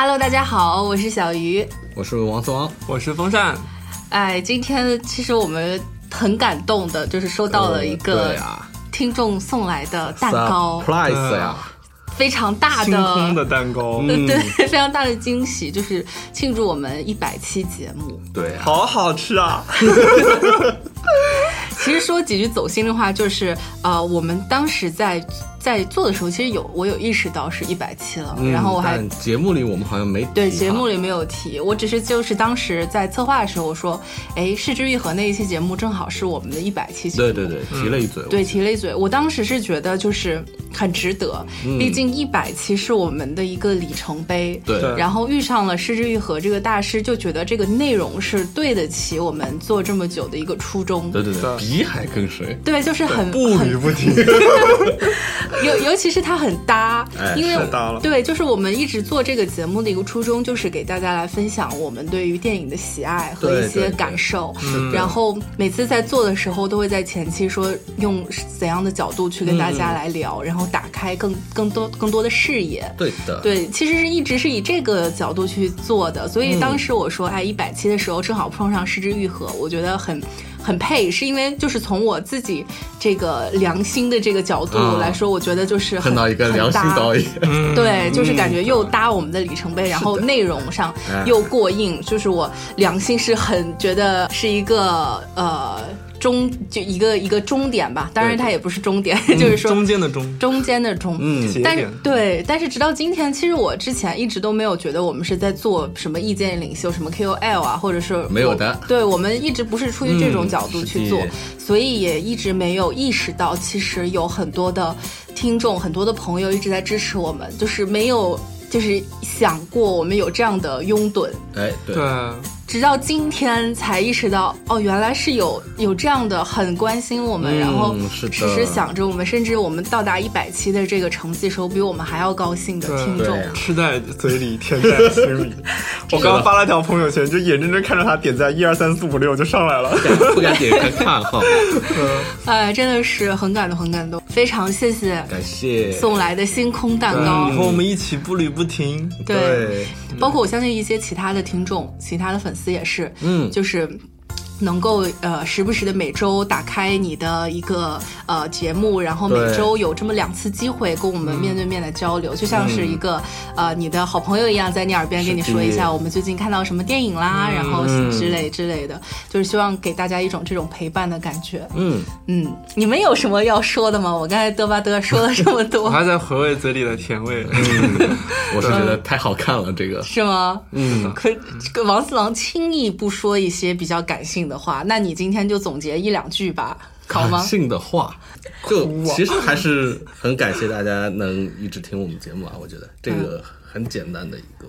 Hello，大家好，我是小鱼，我是王思王，我是风扇。哎，今天其实我们很感动的，就是收到了一个听众送来的蛋糕，surprise 呀，非常大的星空的蛋糕，对，非常大的惊喜，就是庆祝我们一百期节目，对，好好吃啊。其实说几句走心的话，就是呃，我们当时在。在做的时候，其实有我有意识到是一百期了，然后我还节目里我们好像没对节目里没有提，我只是就是当时在策划的时候我说，哎，失之愈合那一期节目正好是我们的一百期节目，对对对，提了一嘴，对提了一嘴，我当时是觉得就是很值得，毕竟一百期是我们的一个里程碑，对，然后遇上了失之愈合这个大师，就觉得这个内容是对得起我们做这么久的一个初衷，对对对，比海更深，对，就是很不语不听。尤尤其是它很搭，因为。对，就是我们一直做这个节目的一个初衷，就是给大家来分享我们对于电影的喜爱和一些感受。然后每次在做的时候，都会在前期说用怎样的角度去跟大家来聊，然后打开更更多更多的视野。对的，对，其实是一直是以这个角度去做的。所以当时我说，哎，一百期的时候正好碰上失之愈合，我觉得很。很配，是因为就是从我自己这个良心的这个角度来说，我觉得就是碰到一个良心导演，对，就是感觉又搭我们的里程碑，然后内容上又过硬，就是我良心是很觉得是一个呃。中就一个一个终点吧，当然它也不是终点，就是说中间的中，中间的中。嗯，但是对，但是直到今天，其实我之前一直都没有觉得我们是在做什么意见领袖，什么 KOL 啊，或者是没有的。对我们一直不是出于这种角度去做，所以也一直没有意识到，其实有很多的听众，很多的朋友一直在支持我们，就是没有就是想过我们有这样的拥趸。哎，对。直到今天才意识到，哦，原来是有有这样的很关心我们，然后时时想着我们，甚至我们到达一百期的这个成绩时候，比我们还要高兴的听众，吃在嘴里，甜在心里。我刚刚发了条朋友圈，就眼睁睁看着他点赞一二三四五六就上来了，不敢点开看哈。哎，真的是很感动，很感动，非常谢谢，感谢送来的星空蛋糕，和我们一起步履不停。对，包括我相信一些其他的听众，其他的粉丝。也是，嗯，就是。能够呃时不时的每周打开你的一个呃节目，然后每周有这么两次机会跟我们面对面的交流，就像是一个呃你的好朋友一样，在你耳边跟你说一下我们最近看到什么电影啦，然后之类之类的，就是希望给大家一种这种陪伴的感觉。嗯嗯，你们有什么要说的吗？我刚才嘚吧嘚说了这么多，我还在回味嘴里的甜味。我是觉得太好看了，这个 是吗？嗯，可王四郎轻易不说一些比较感性。的话，那你今天就总结一两句吧，好吗？性的话，就其实还是很感谢大家能一直听我们节目啊，我觉得这个很简单的一个。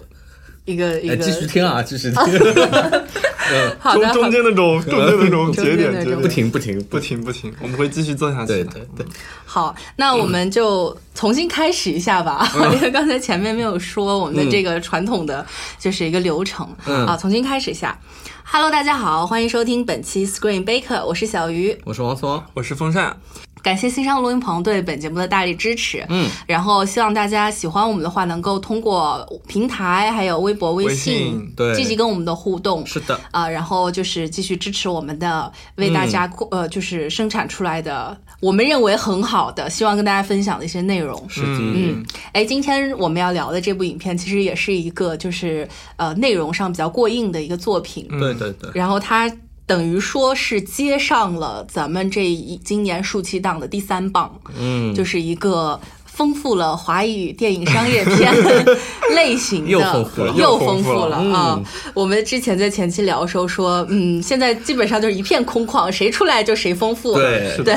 一个一个，继续听啊，继续听。好的，中间那 种中间那种节点，不停不停不停不停，我们会继续做下去。对对对。好，那我们就重新开始一下吧，因为刚才前面没有说我们的这个传统的就是一个流程啊，重新开始一下。Hello，大家好，欢迎收听本期 Screen Baker，我是小鱼，我是王松，我是风扇。感谢新商录音棚对本节目的大力支持，嗯，然后希望大家喜欢我们的话，能够通过平台还有微博、微信，对，积极跟我们的互动，是的，啊，然后就是继续支持我们的为大家呃，就是生产出来的我们认为很好的，希望跟大家分享的一些内容，是的，嗯，哎，今天我们要聊的这部影片，其实也是一个就是呃内容上比较过硬的一个作品，对对对，然后它。等于说是接上了咱们这一今年暑期档的第三棒，嗯，就是一个。丰富了华语电影商业片 类型的，又丰富了，又丰富了啊！我们之前在前期聊的时候说，嗯，现在基本上就是一片空旷，谁出来就谁丰富。对对，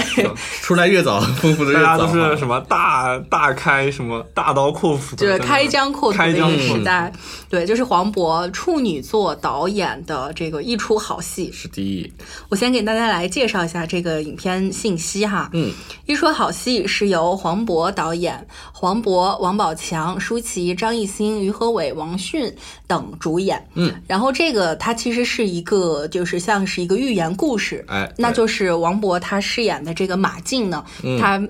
出来越早，丰富的越早。大家都是什么大大开什么大刀阔斧，就是开疆扩土的时代。对，就是黄渤处女座导演的这个一出好戏。是第一，我先给大家来介绍一下这个影片信息哈。嗯，一出好戏是由黄渤导演。黄渤、王宝强、舒淇、张艺兴、于和伟、王迅等主演。嗯，然后这个它其实是一个，就是像是一个寓言故事。哎，那就是王渤他饰演的这个马竞呢，他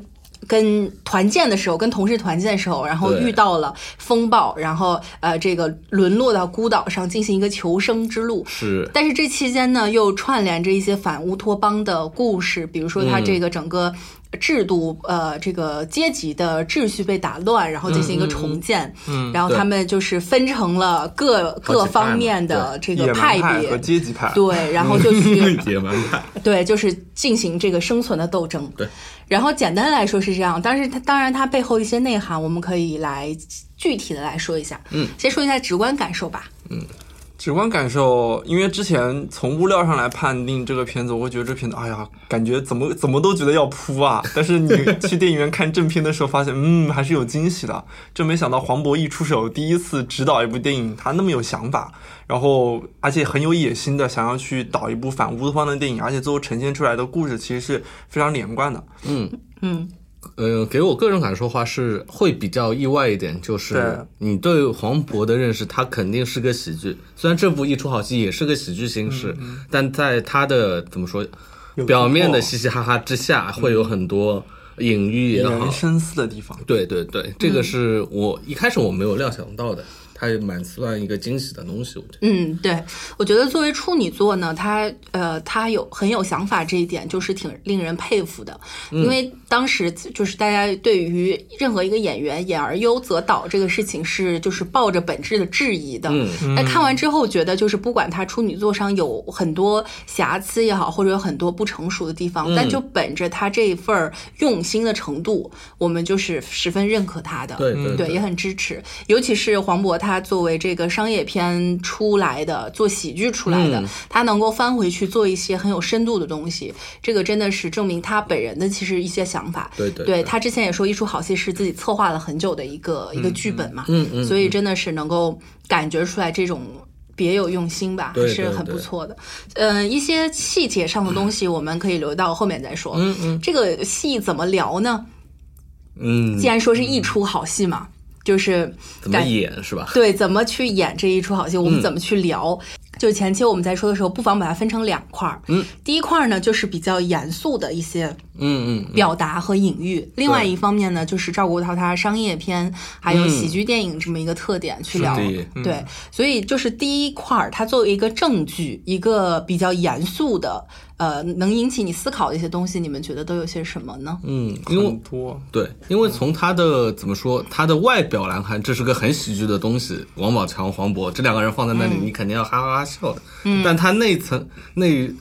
跟团建的时候，跟同事团建的时候，然后遇到了风暴，然后呃，这个沦落到孤岛上进行一个求生之路。是但是这期间呢，又串联着一些反乌托邦的故事，比如说他这个整个制度，呃，这个阶级的秩序被打乱，然后进行一个重建，嗯，然后他们就是分成了各各方面的这个派别和阶级派，对，然后就 去野蛮派，对，就是进行这个生存的斗争。对，然后简单来说是这样，但是它当然它背后一些内涵，我们可以来具体的来说一下。嗯，先说一下直观感受吧。直观感受，因为之前从物料上来判定这个片子，我会觉得这片子，哎呀，感觉怎么怎么都觉得要扑啊。但是你去电影院看正片的时候，发现，嗯，还是有惊喜的。真没想到黄渤一出手，第一次指导一部电影，他那么有想法，然后而且很有野心的，想要去导一部反乌托邦的电影，而且最后呈现出来的故事其实是非常连贯的。嗯嗯呃，给我个人感受的话是会比较意外一点，就是你对黄渤的认识，他肯定是个喜剧。虽然这部一出好戏也是个喜剧形式，但在他的怎么说，表面的嘻嘻哈哈之下，会有很多隐喻也好深思的地方。对对对，这个是我一开始我没有料想到的，它也蛮算一个惊喜的东西，我觉得。嗯，对，我觉得作为处女座呢，他呃，他有很有想法这一点，就是挺令人佩服的。因为当时就是大家对于任何一个演员演而优则导这个事情是就是抱着本质的质疑的。嗯那看完之后觉得，就是不管他处女座上有很多瑕疵也好，或者有很多不成熟的地方，但就本着他这一份儿用心的程度，我们就是十分认可他的。对对对，也很支持。尤其是黄渤，他作为这个商业片出来的，做喜剧出来的，嗯他能够翻回去做一些很有深度的东西，这个真的是证明他本人的其实一些想法。对对对他之前也说，一出好戏是自己策划了很久的一个、一个剧本嘛，嗯嗯所以真的是能够感觉出来这种。别有用心吧，还是很不错的。嗯、一些细节上的东西我们可以留到后面再说。嗯嗯这个戏怎么聊呢？嗯，既然说是一出好戏嘛，就是怎么感演是吧？对，怎么去演这一出好戏，我们嗯怎么去聊？就前期我们在说的时候，不妨把它分成两块儿。嗯，第一块儿呢，就是比较严肃的一些嗯嗯嗯，表达和隐喻；另外一方面呢，就是照顾到它商业片还有喜剧电影这么一个特点去聊。对，所以就是第一块儿，它作为一个证据，一个比较严肃的，呃，能引起你思考的一些东西，你们觉得都有些什么呢？嗯，因为很多，对，因为从他的怎么说，他的外表来看，这是个很喜剧的东西。王宝强、黄渤这两个人放在那里，你肯定要哈哈哈笑的。嗯，但他内层内，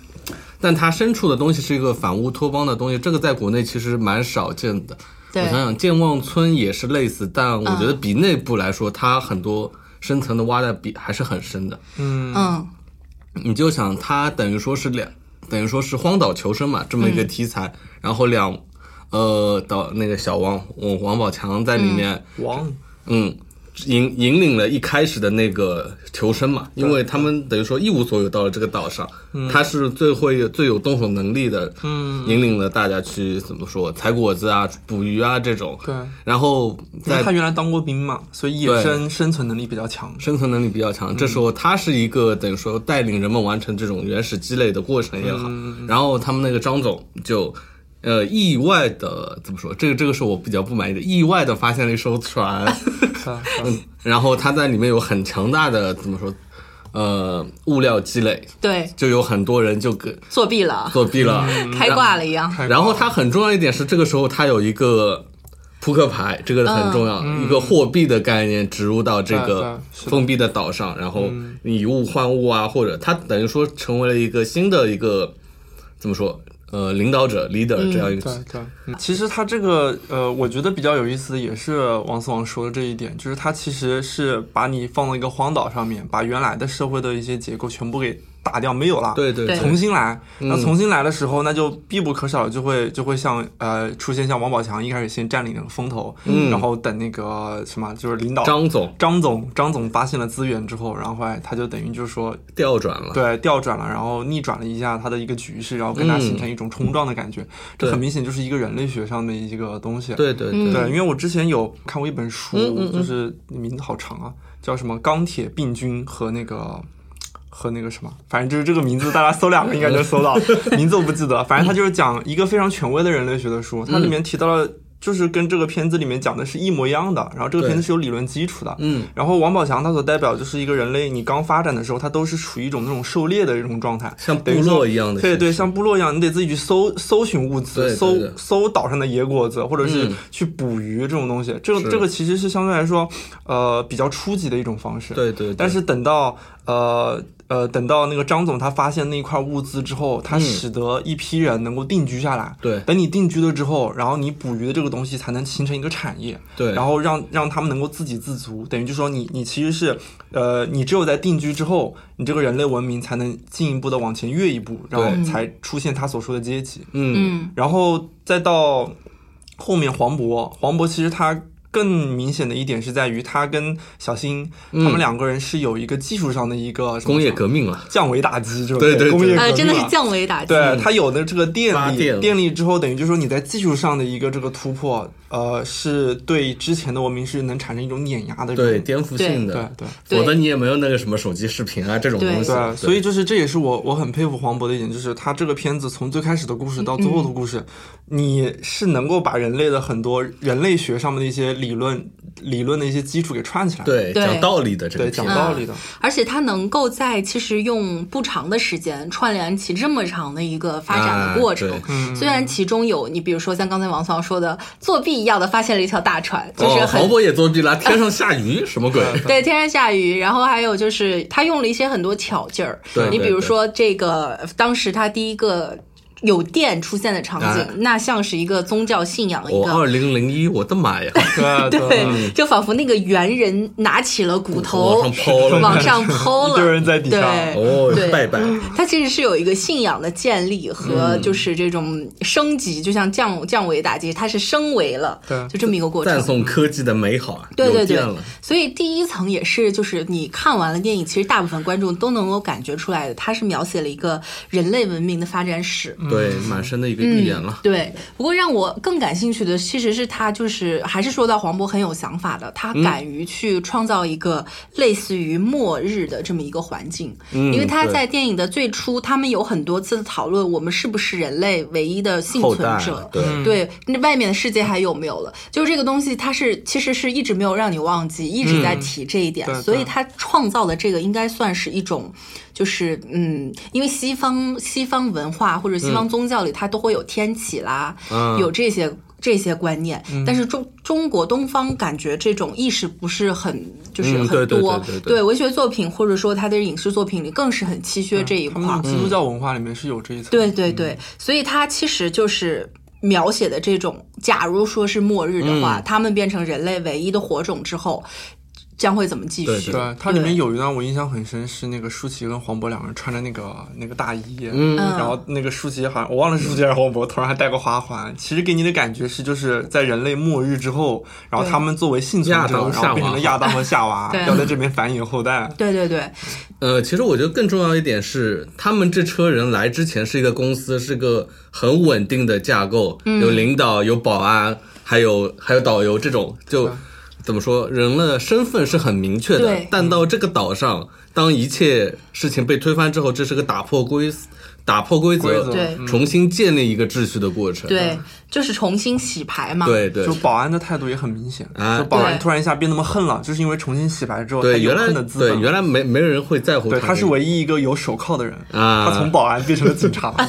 但他深处的东西是一个反乌托邦的东西，这个在国内其实蛮少见的。对我想想，健忘村也是类似，但我觉得比内部来说，它很多深层的挖的比还是很深的。嗯嗯你就想，它等于说是两，等于说是荒岛求生嘛，这么一个题材，然后两，呃，导那个小王，王王宝强在里面，王。嗯。引引领了一开始的那个求生嘛，因为他们等于说一无所有到了这个岛上，他是最会最有动手能力的，嗯引领了大家去怎么说采果子啊、捕鱼啊这种，对，然后他原来当过兵嘛，所以野生生存能力比较强。生存能力比较强。这时候他是一个等于说带领人们完成这种原始积累的过程也好，然后他们那个张总就。呃，意外的怎么说？这个这个是我比较不满意的。意外的发现了一艘船，然后它在里面有很强大的怎么说？呃，物料积累，对，就有很多人就跟作弊了，作弊了，开挂了一样。然后它很重要一点是，这个时候它有一个扑克牌，这个很重要，一个货币的概念植入到这个封闭的岛上，然后以物换物啊，或者它等于说成为了一个新的一个怎么说？呃，领导者 leader 这样一个对对，嗯其实他这个呃，我觉得比较有意思的也是王思王说的这一点，就是他其实是把你放到一个荒岛上面，把原来的社会的一些结构全部给打掉，没有了。对对重新来，那嗯。重新来的时候，那就必不可少就会就会像呃出现像王宝强一开始先占领那个风头，嗯。然后等那个什么就是领导张总。张总张总发现了资源之后，然后后来他就等于就是说调转了，对，调转了，然后逆转了一下他的一个局势，然后跟他形成一种冲撞的感觉。这很明显就是一个人类学上的一个东西。对对对。对，因为我之前有看过一本书，嗯嗯嗯。就是名字好长啊，叫什么《钢铁病菌》和那个。和那个什么，反正就是这个名字，大家搜两个应该能搜到。名字我不记得，反正他就是讲一个非常权威的人类学的书，它里面提到了就是跟这个片子里面讲的是一模一样的。然后这个片子是有理论基础的。嗯，然后王宝强他所代表就是一个人类，你刚发展的时候，他都是处于一种那种狩猎的一种状态，像部落一样的对对，像部落一样，你得自己去搜搜寻物资，搜搜岛上的野果子，或者是嗯去捕鱼这种东西。这个这个其实是相对来说，呃，比较初级的一种方式。对对对，但是等到呃呃，等到那个张总他发现那一块物资之后，他嗯使得一批人能够定居下来。对等你定居了之后，然后你捕鱼的这个东西才能形成一个产业。对，然后让让他们能够自给自足，等于就说你你其实是，呃，你只有在定居之后，你这个人类文明才能进一步的往前跃一步，然后才出现他所说的阶级，嗯嗯然后再到后面黄渤，黄渤其实他。更明显的一点是在于，他跟小新他们两个人是有一个技术上的一个什么嗯工业革命了，降维打击，这种对对对。工业革命呃，真的是啊降维打击。对，他有的这个电力，电电力之后，等于就是说你在技术上的一个这个突破，呃，是对之前的文明是能产生一种碾压的这种。对颠覆性的，对对否则你也没有那个什么手机视频啊这种东西。对，所以就是这也是我我很佩服黄渤的一点，就是他这个片子从最开始的故事到最后的故事，你是能够把人类的很多人类学上面的一些理论理论的一些基础给串起来。对对讲道理的这个对，讲道理的。而且他能够在其实用不长的时间串联起这么长的一个发展的过程。虽然其中有你比如说像刚才王嫂说的作弊一样的发现了一条大船，就是黄渤也作弊了，天上下雨 什么鬼？对，天上下雨，然后还有就是他用了一些很多巧劲儿。对对你比如说这个，当时他第一个有电出现的场景，哎那像是一个宗教信仰一个。我二零零一，我的妈呀！对 对，就仿佛那个猿人拿起了骨头往上抛了往上抛了，一堆人在底下对，哦对，拜拜。它其实是有一个信仰的建立和嗯就是这种升级，就像降降维打击，它是升维了，对就这么一个过程赞。颂科技的美好啊！对对对所以第一层也是，就是你看完了电影，其实大部分观众都能够感觉出来的，它是描写了一个人类文明的发展史。对，蛮深的一个预言了。对，不过让我更感兴趣的其实是他，就是还是说到黄渤很有想法的，他敢于去创造一个类似于末日的这么一个环境，嗯因为他在电影的最初，他们有很多次的讨论，我们是不是人类唯一的幸存者？对。对，那外面的世界还有没有了？就是这个东西，它是其实是一直没有让你忘记，一直在提这一点，所以他创造的这个应该算是一种，就是嗯，因为西方西方文化或者西方宗教里，它都会有天启啦，嗯。有这些。这些观念，但是中中国东方感觉这种意识不是很就是嗯很多，对文学作品或者说他的影视作品里更是很稀缺这一块基督教文化里面是有这一层。对对对，所以它其实就是描写的这种，假如说是末日的话，他们变成人类唯一的火种之后，将会怎么继续？对对，它里面有一段我印象很深，是那个舒淇跟黄渤两个人穿着那个那个大衣，嗯。然后那个舒淇好像我忘了是舒淇还是黄渤，头上还戴个花环。其实给你的感觉是，就是在人类末日之后，然后他们作为幸存者，然后变成了亚当和夏娃，要在这边繁衍后代。对对对呃，其实我觉得更重要一点是，他们这车人来之前是一个公司，是个很稳定的架构，嗯。有领导，有保安，还有还有导游这种，就怎么说，人的身份是很明确的对。但到这个岛上，当一切事情被推翻之后，这是个打破规打破规则，对重新建立一个秩序的过程。对，就是重新洗牌嘛。对对就保安的态度也很明显，啊就保安突然一下变那么恨了，就是因为重新洗牌之后，他对，原来的资本。对原来没没人会在乎对，他他是唯一一个有手铐的人，啊他从保安变成了警察，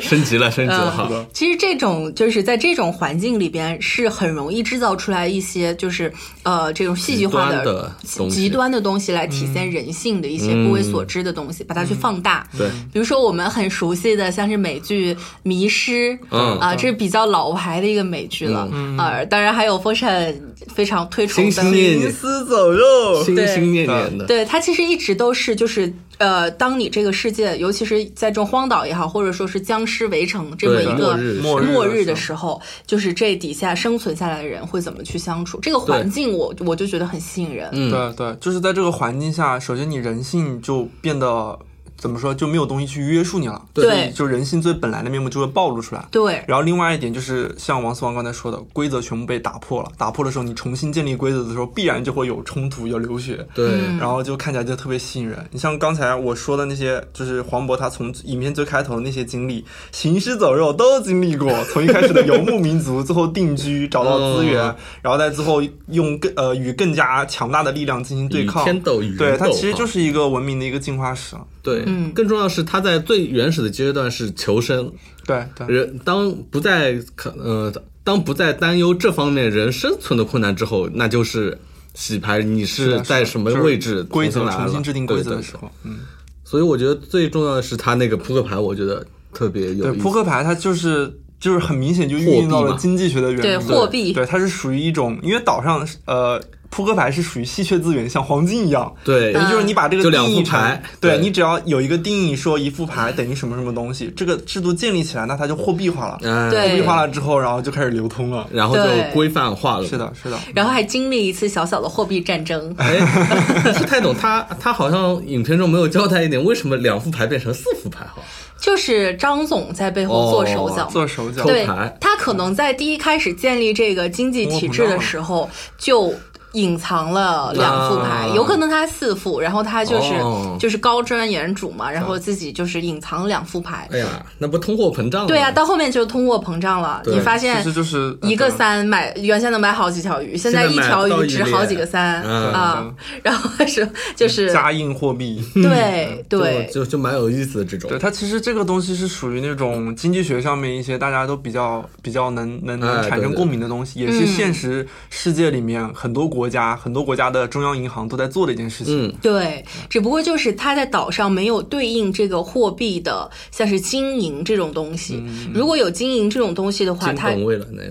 升级了，升级了嗯哈。其实这种就是在这种环境里边，是很容易制造出来一些就是呃这种戏剧化极端的极端的东西来体现人性的一些不为所知的东西，把它去放大。对，比如说我们很熟悉的，像是美剧《迷失》，嗯啊，这是比较老牌的一个美剧了。啊，当然还有风扇非常推崇的心心念念丝走肉，心心念念的。对，它其实一直都是就是呃，当你这个世界，尤其是在这种荒岛也好，或者说是僵尸围城这么一个末日末日的的时候，就是这底下生存下来的人会怎么去相处？这个环境我我就觉得很吸引人。嗯对对，就是在这个环境下，首先你人性就变得怎么说就没有东西去约束你了，对所以就人性最本来的面目就会暴露出来。对，然后另外一点就是像王思王刚才说的，规则全部被打破了。打破的时候，你重新建立规则的时候，必然就会有冲突，有流血。对，嗯然后就看起来就特别吸引人。你像刚才我说的那些，就是黄渤他从影片最开头的那些经历，行尸走肉都经历过，从一开始的游牧民族，最后定居，找到资源，嗯然后在最后用更呃与更加强大的力量进行对抗。天斗与人对，它其实就是一个文明的一个进化史。对，嗯。更重要的是他在最原始的阶段是求生，对对。人当不再可呃当不再担忧这方面人生存的困难之后，那就是洗牌，你是在什么位置规则重新来了重新制定规则对对的时候，嗯，所以我觉得最重要的是他那个扑克牌，我觉得特别有对，意思。扑克牌它就是就是很明显就运用到了经济学的原对理，货币对，它是属于一种，因为岛上呃。扑克牌是属于稀缺资源，像黄金一样。对等于就是你把这个就两定义成牌对对你只要有一个定义说一副牌等于什么什么东西，这个制度建立起来，那它就货币化了。哎货币化了之后，然后就开始流通了。然后就规范化了。是的，是的，然后还经历一次小小的货币战争。哎，不太懂他，他好像影片中没有交代一点，为什么两副牌变成四副牌哈？就是张总在背后做手脚，做手脚。对他可能在第一开始建立这个经济体制的时候就。隐藏了两副牌，啊有可能他四副，然后他就是、哦就是高瞻远瞩嘛，然后自己就是隐藏两副牌。哎呀，那不通货膨胀吗？对啊，到后面就通货膨胀了，你发现其实就是一个三买原先能买好几条鱼，现在一条鱼值好几个三嗯啊，然后是就是加印货币。对对就就就蛮有意思的这种对。它其实这个东西是属于那种经济学上面一些大家都比较比较能能产生共鸣的东西，也是现实世界里面很多国家很多国家的中央银行都在做的一件事情。嗯，对，只不过就是它在岛上没有对应这个货币的，像是金银这种东西。如果有金银这种东西的话，它。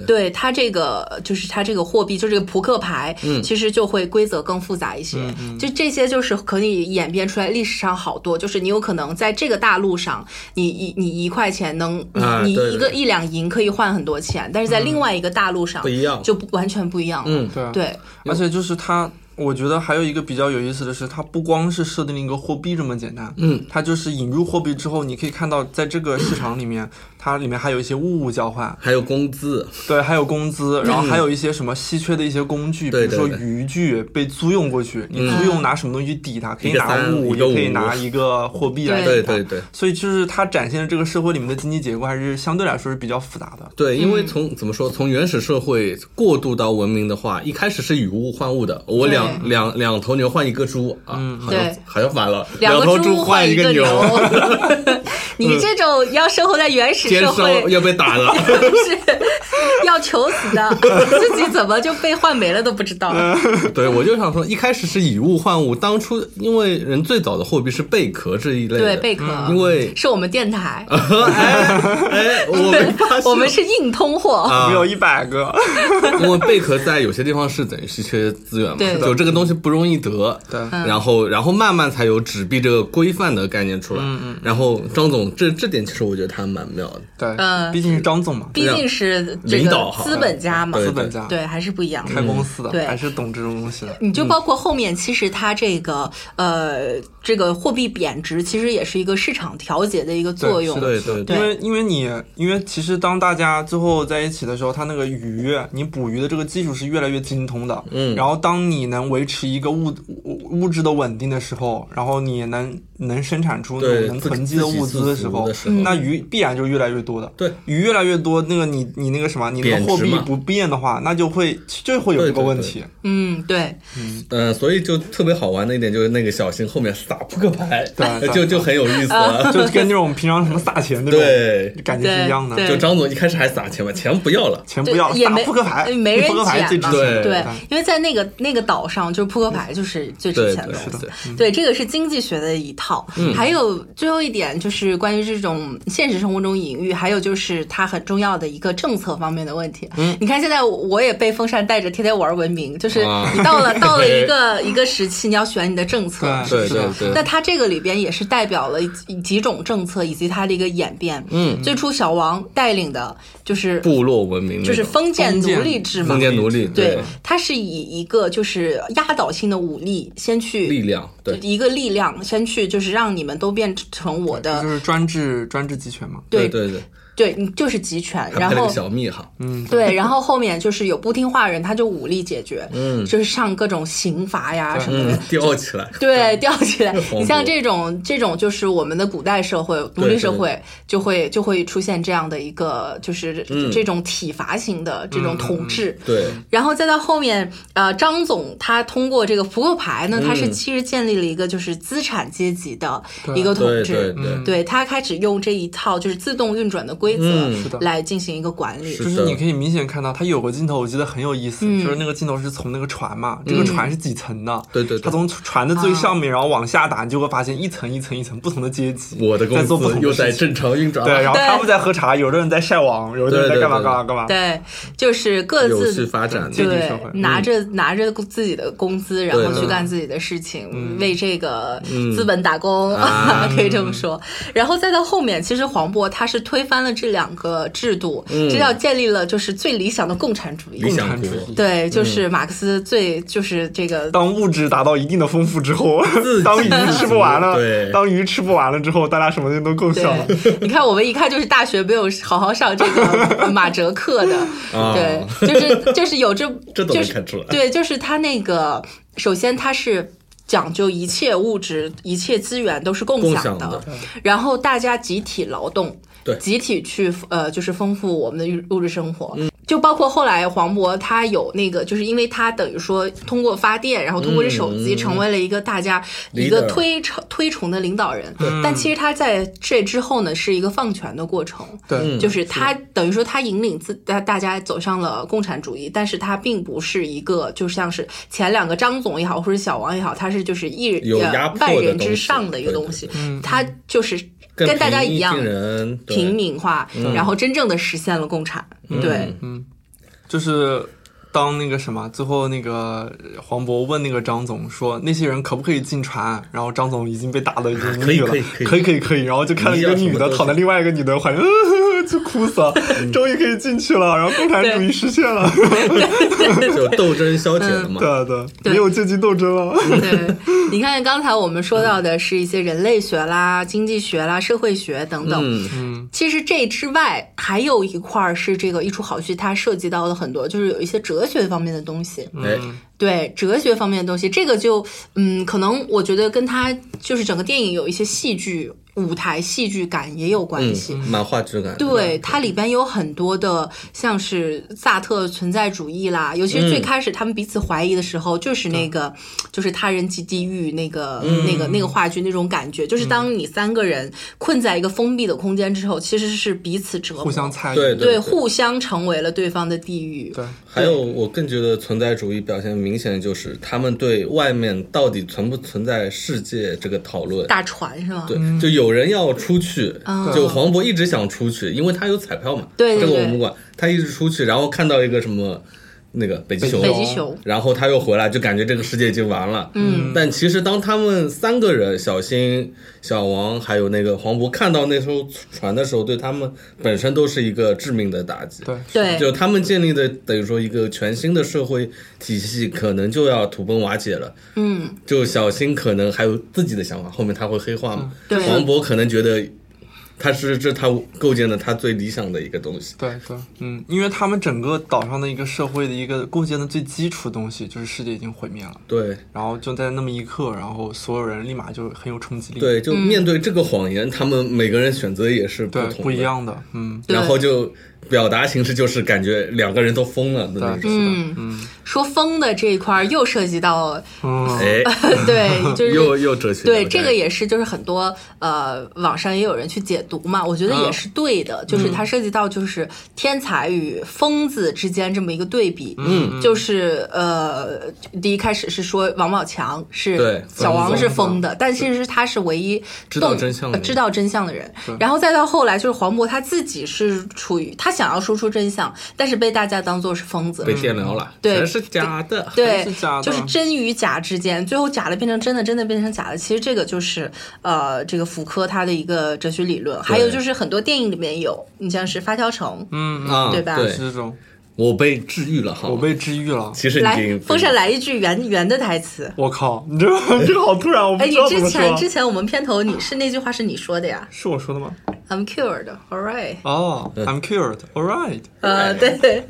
对它这个就是它这个货币，就这个扑克牌，其实就会规则更复杂一些。就这些就是可以演变出来，历史上好多，就是你有可能在这个大陆上，你一你一块钱能，你、一个一两银可以换很多钱，但是在另外一个大陆上不一样就不完全不一样了。嗯，对对，而且就是它，我觉得还有一个比较有意思的是，它不光是设定了一个货币这么简单，嗯，它就是引入货币之后，你可以看到在这个市场里面，它里面还有一些物物交换，还有工资，对，还有工资，然后还有一些什么稀缺的一些工具，比如说渔具被租用过去，你租用拿什么东西抵它，可以拿物，一个也可以拿一个货币来抵它。对对对。所以就是它展现的这个社会里面的经济结构还是相对来说是比较复杂的。对，因为从怎么说，从原始社会过渡到文明的话，一开始是以物换物的，我两两两头牛换一个猪啊，好像对好像反了，两头猪换一个牛。你这种要生活在原始奸社会。商，要被打了。是要求死的，自己怎么就被换没了都不知道。对，我就想说，一开始是以物换物，当初因为人最早的货币是贝壳这一类的，对，贝壳，因为是我们电台，哎哎，我们，我们是硬通货。有一百个，因为贝壳在有些地方是等于稀缺资源嘛，对。就这个东西不容易得，对。然后然后慢慢才有纸币这个规范的概念出来，嗯嗯。然后张总这这点其实我觉得他蛮妙的，对，嗯毕竟是张总嘛，毕竟是这个领导好资本家嘛，对资本家，对，还是不一样的。开公司的，对还是懂这种东西的。你就包括后面，其实它这个呃，这个货币贬值，其实也是一个市场调节的一个作用。对对对因为因为你因为其实当大家最后在一起的时候，他那个鱼，你捕鱼的这个技术是越来越精通的。嗯然后当你能维持一个物物物质的稳定的时候，然后你能能生产出那种能囤积的物资的，时候那鱼必然就越来越多的。对，鱼越来越多，那个你你那个什么，你那个贬值嘛货币不变的话，那就会就会有这个对对对问题。嗯，对，嗯呃，所以就特别好玩的一点就是那个小新后面撒扑克牌，对 对就就很有意思了。就跟那种平常什么撒钱那种对感觉是一样的。就张总一开始还撒钱嘛，钱不要了，钱不要也没打扑克牌，没人扑克牌最值捡嘛。钱。对对，因为在那个那个岛上，就是扑克牌就是最值钱的东西。对是的，对，这个是经济学的一套。还有最后一点就是关关于这种现实生活中还有就是它很重要的一个政策方面的问题。嗯，你看现在我也被风扇带着天天玩文明，就是啊你到了 到了一个一个时期，你要选你的政策，对是是对对那它这个里边也是代表了几几种政策以及它的一个演变。嗯，最初小王带领的就是部落文明就是封建封建奴隶制嘛封，建奴隶，对，它是以一个就是压倒性的武力先去力量，对，一个力量先去，就是让你们都变成我的，就是专制专制集权嘛。对对对，对，你就是集权。然后小蜜哈，嗯，对，然后后面就是有不听话人，他就武力解决，嗯。就是上各种刑罚呀什么的。嗯。，吊起来，对，吊起来。你像这种这种，就是我们的古代社会、奴隶社会，就会就会出现这样的一个，就是嗯。这种体罚型的这种统治。对，然后再到后面，呃，张总他通过这个扑克牌呢，他是嗯其实建立了一个就是资产阶级的一个统对对治。对，对他开始用这一套就是自动运转的规则嗯是的。来进行一个管理。是就是你可以明显看到，它有个镜头，我记得很有意思，嗯。就是那个镜头是从那个船嘛，这个船是几层的，对对对。它从船的最上面，然后往下打，你就会发现一层一层一层不同的阶级，我的公在做不司同的事情。又在正常运转。对，然后他们在喝茶，有的人在晒网，有的人在干嘛对对。对干嘛干嘛。对，就是各自发展。阶级对社会拿着拿着自己的工资，然后去干自己的事情，为这个嗯。资本打工，啊。可以这么说。然后再到后面，其实黄渤他是推翻了这两个制度，这叫建立了就是最理想的共产主义。理。想国共产主义。对，就是马克思最就是这个当物质达到一定的丰富之后，当鱼吃不完了，对。当鱼吃不完了之后，大家什么东西都共享了。你看我们一看就是大学没有好好上这个马哲课的，啊。对，就是就是有这 这都就是能看出来。对，就是他那个，首先他是。讲究一切物质、一切资源都是共享的，共享的。然后大家集体劳动，对。集体去呃，就是丰富我们的物物质生活。就包括后来黄渤他有那个，就是因为他等于说通过发电，然后通过这手机嗯成为了一个大家一个推崇推崇的领导人。但其实他在这之后呢，是一个放权的过程。对，嗯就是他等于说他引领自大大家走上了共产主义，但是他并不是一个就像是前两个张总也好，或者小王也好，他是就是一呃有压迫的万人东西。之上的一个东西。嗯，他就是更跟大家一样平民化，然后真正的实现了共产。对，嗯。就是当那个什么，最后那个黄渤问那个张总说那些人可不可以进船，然后张总已经被打的已经无可以语了，可以可以。可以可以可以，然后就看到一个女的躺在另外一个女的怀里，呃、就哭死了，终于可以进去了，然后共产主义实现了，就斗争消解了嘛。对对，没有阶级斗争了。对，你看刚才我们说到的是一些人类学啦、经济学啦、社会学等等。嗯，嗯，其实这之外，还有一块儿是这个一出好戏，它涉及到了很多，就是有一些哲学方面的东西。哎，对哲学方面的东西，这个就嗯，可能我觉得跟它就是整个电影有一些戏剧舞台戏剧感也有关系。嗯，蛮话质感。对，它里边有很多的，像是萨特存在主义啦，尤其是最开始他们彼此怀疑的时候，就是那个，就是他人即地狱那个、那个那个话剧那种感觉，就是当你三个人困在一个封闭的空间之后，其实是彼此折磨，互相猜疑，对对互相成为了对方的地狱。对还有，我更觉得存在主义表现明显的就是他们对外面到底存不存在世界这个讨论。大船是吗？对，就有人要出去，嗯就黄渤一直想出去，因为他有彩票嘛。对对对这个我们不管，他一直出去，然后看到一个什么。那个北极熊，北极熊然后他又回来，就感觉这个世界已经完了。嗯，但其实当他们三个人，小新、小王还有那个黄渤看到那艘船的时候，对他们本身都是一个致命的打击。对对就他们建立的等于说一个全新的社会体系，可能就要土崩瓦解了。嗯，就小新可能还有自己的想法，后面他会黑化嘛？对黄渤可能觉得他是这他构建的他最理想的一个东西。对对，嗯，因为他们整个岛上的一个社会的一个构建的最基础的东西，就是世界已经毁灭了，对然后就在那么一刻，然后所有人立马就很有冲击力，对，就面对这个谎言，他们每个人选择也是不同的，不一。样的，嗯，然后就表达形式就是感觉两个人都疯了的那对种。嗯，说疯的这一块儿又涉及到，嗯，哎，对，就是又又哲学了。对，这个也是，就是很多呃，网上也有人去解读嘛，我觉得也是对的，就是它涉及到就是天才与疯子之间这么一个对比，嗯，就是呃，第一开始是说王宝强是对小王是疯疯的，但其实他是唯一知道真相的人。呃知道真相的人，然后再到后来就是黄渤他自己是处于他想要说出真相，但是被大家当做是疯子，被电疗了，对全是假的。对，是假的就是真与假之间，最后假的变成真的，真的变成假的。其实这个就是呃，这个福柯他的一个哲学理论。还有就是很多电影里面有，你像是《发条城》，嗯，啊，对吧对是，这种，我被治愈了哈。我被治愈了。其实来风扇来一句圆圆的台词。我靠，你这这个好突然，我不哎，你知道怎么之前之。前我们片头你是那句话是你说的呀是我说的吗？？I'm cured, all right。哦，I'm cured, all right。呃，对，对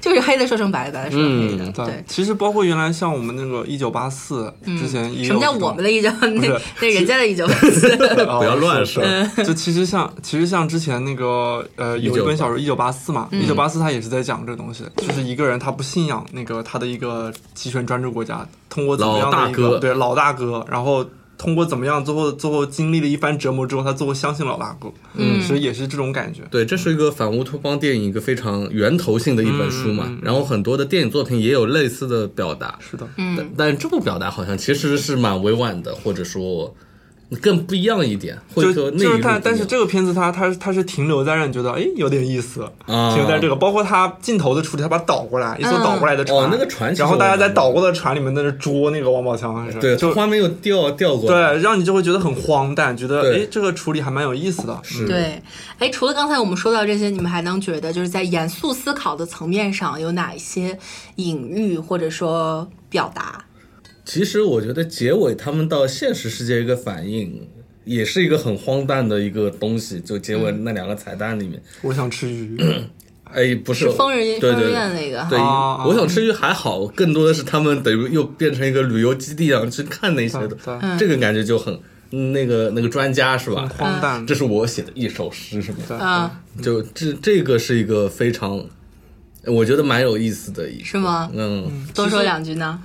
就是黑的说成白的，白的说成黑的，嗯对。其实包括原来像我们那个一九八四之前什么叫我们的一九？那 那人家的一九八四。哦不要乱说就其实像，其实像之前那个呃，有一本小说《一九八四》嘛，嗯一九八四他也是在讲这个东西，就是一个人他不信仰那个他的一个集权专制国家，通过怎么样的一老大哥个对老大哥，然后通过怎么样，最后最后经历了一番折磨之后，他最后相信老大哥，嗯。所以也是这种感觉。对，这是一个反乌托邦电影一个非常源头性的一本书嘛，然后很多的电影作品也有类似的表达，是的，但但这部表达好像其实是蛮委婉的，或者说更不一样一点，或者说就就是他，内容不一样。但是这个片子它它它是停留在让你觉得哎有点意思，啊。停留在这个，包括他镜头的处理，他把它倒过来，一艘倒过来的船，哦那个船然后大家在倒过的船里面在那捉那个王宝强，还是对，就画面又调调过来，对，让你就会觉得很荒诞，觉得对。哎这个处理还蛮有意思的，是。对，哎，除了刚才我们说到这些，你们还能觉得就是在严肃思考的层面上有哪一些隐喻或者说表达？其实我觉得结尾他们到现实世界一个反应，也是一个很荒诞的一个东西。就结尾那两个彩蛋里面，我想吃鱼，哎，不是疯人疯人对。对。院那个，对，啊我想吃鱼还好，更多的是他们等于又变成一个旅游基地一样去看那些的，这个感觉就很嗯那个那个专家是吧？荒诞，这是我写的一首诗，是吗？对嗯，就这这个是一个非常，我觉得蛮有意思的一个，是吗？嗯，多说两句呢？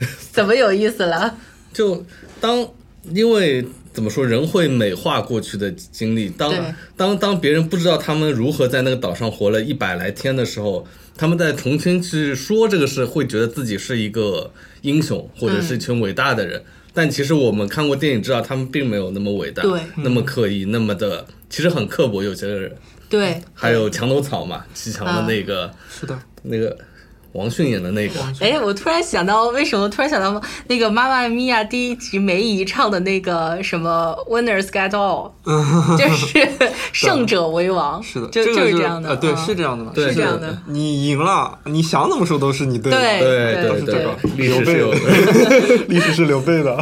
怎么有意思了？就当因为怎么说，人会美化过去的经历。当当当别人不知道他们如何在那个岛上活了一百来天的时候，他们在重新去说这个事，会觉得自己是一个英雄，或者是一群伟大的人。但其实我们看过电影，知道他们并没有那么伟大，对那么刻意，那么的，其实很刻薄。有些人，对，还有墙头草嘛，骑墙的那个、是的，那个王迅演的那个，哎，我突然想到，为什么突然想到那个《妈妈咪呀》第一集梅姨唱的那个什么 “Winners get all”，就是胜者为王，是的，就这个就是这样的，呃，对，嗯。是这样的嘛，是这样的。你赢了，你想怎么说都是你对的，对对对都是这个历史是有刘备历史是刘 备的，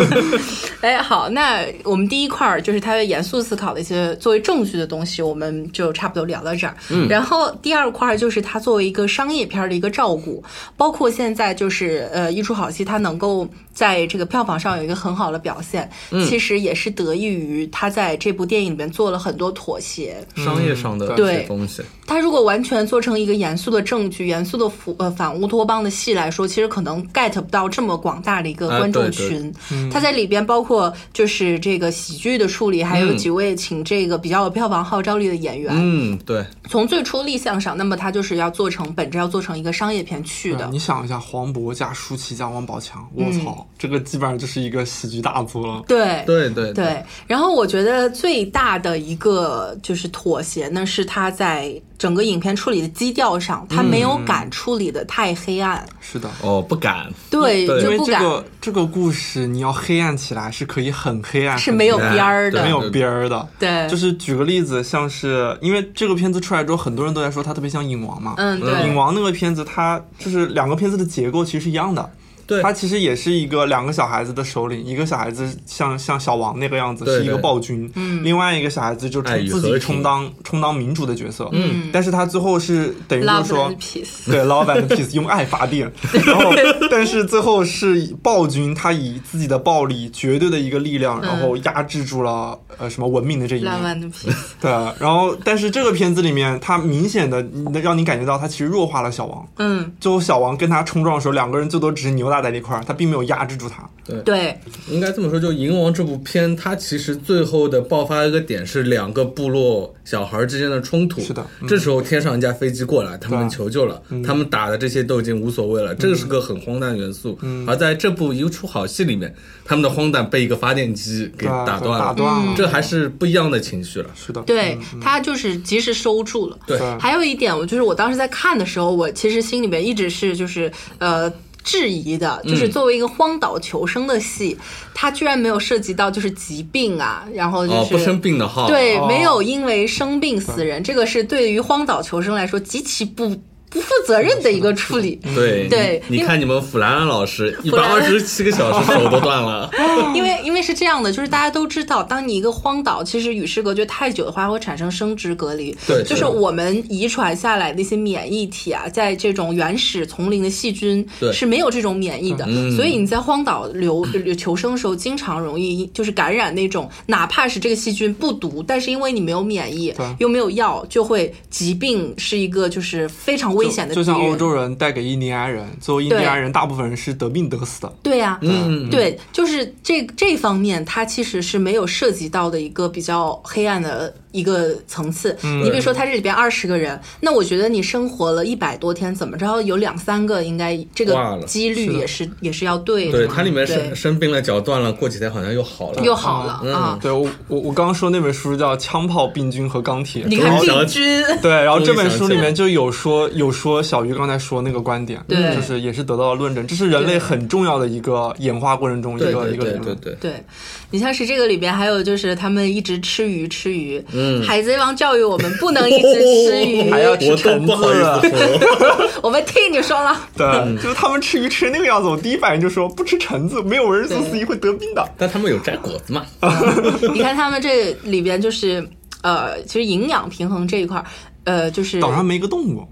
哎，好，那我们第一块儿就是他严肃思考的一些作为证据的东西，我们就差不多聊到这儿。嗯，然后第二块儿就是他作为一个商业片儿的一个照顾，包括现在就是呃，一出好戏，它能够在这个票房上有一个很好的表现，其实也是得益于他在这部电影里面做了很多妥协。商业上的对些东西。他如果完全做成一个严肃的证据、严肃的反呃反乌托邦的戏来说，其实可能 get 不到这么广大的一个啊观众对对群。他在里边包括就是这个喜剧的处理，还有嗯几位请这个比较有票房号召力的演员。嗯，对，从最初立项上，那么他就是要做成本着要做成一个商业片去的。你想一下，黄渤加舒淇加王宝强，我嗯操，这个基本上就是一个喜剧大作了。对对对对，然后我觉得最大的一个就是妥协呢，是他在整个影片处理的基调上，他没嗯。有敢处理的太黑暗，是的，哦，不敢，对，对。因为就不敢，这个这个故事你要黑暗起来是可以很黑暗，是没有边儿的，没有边儿的。对，就是举个例子，像是因为这个片子出来之后，很多人都在说它特别像《影王》嘛。嗯，对，影王那个片子，它就是两个片子的结构其实是一样的，对。他其实也是一个两个小孩子的首领，一个小孩子像像小王那个样子是一个暴君，嗯。另外一个小孩子就爱与充自己充当充当民主的角色，嗯。但是他最后是等于就是 Love 说 and peace。对，老板的 peace 用爱发电，然后但是最后是暴君，他以自己的暴力、绝对的一个力量，然后压制住了呃什么文明的这一面。对，然后但是这个片子里面，他明显的让你感觉到他其实弱化了小王。嗯，最后小王跟他冲撞的时候，两个人最多只是扭打在那块儿，他并没有压制住他。对，应该这么说，就《银王》这部片，它其实最后的爆发一个点是两个部落小孩之间的冲突。是的嗯这时候天上一架飞机过来，他们求救了，他们打的这些都已经无所谓了，这个是个很荒诞的元素。而在这部一出好戏里面，他们的荒诞被一个发电机给打断了，打断了这还是不一样的情绪了。是的，对他就是及时收住了。对对还有一点，我就是我当时在看的时候，我其实心里面一直是就是呃。质疑的，就是作为一个荒岛求生的戏，它居然没有涉及到就是疾病啊，然后就是、哦，不生病的哈。对，哦没有因为生病死人，这个是对于荒岛求生来说极其不不负责任的一个处理。对对你你看你们弗兰兰老师 一百兰二十七个小时手都断了。因为因为是这样的，就是大家都知道，当你一个荒岛其实与世隔绝太久的话，会产生生殖隔离。对就是是我们遗传下来的一些免疫体啊，在这种原始丛林的细菌对是没有这种免疫的，嗯所以你在荒岛流流求生的时候，经常容易就是感染那种，哪怕是这个细菌不毒，但是因为你没有免疫对，又没有药，就会疾病是一个就是非常危险的就就像欧洲人带给印第安人，最后印第安人大部分人是得病得死的。对呀、嗯，对，就是这这方面，它其实是没有涉及到的一个比较黑暗的一个层次。嗯你比如说，他这里边二十个人，那我觉得你生活了一百多天，怎么着有两三个应该这个几率也是也是要对的对，嘛。它里面生生病了，脚断了，过几天好像又好了。又好了嗯啊。对我我我刚刚说那本书叫《枪炮、病菌和钢铁》，你看病菌，对，然后这本书里面就有说有说小鱼刚才说那个观点，对就是也是得到了论证，这是人类很重要的一个演化过程中一个一个理论。对对对，对你像是这个里边还有就是他们一直吃鱼吃鱼，嗯海贼王教育我们不能一直吃鱼，还要吃橙子。我们替你说了。对，就是他们吃鱼吃那个样子，我第一反应就说不吃橙子，没有维生素 C 会得病的。但他们有摘果子嘛？你看他们这里边就是呃，其实营养平衡这一块儿，呃，就是岛上没个动物，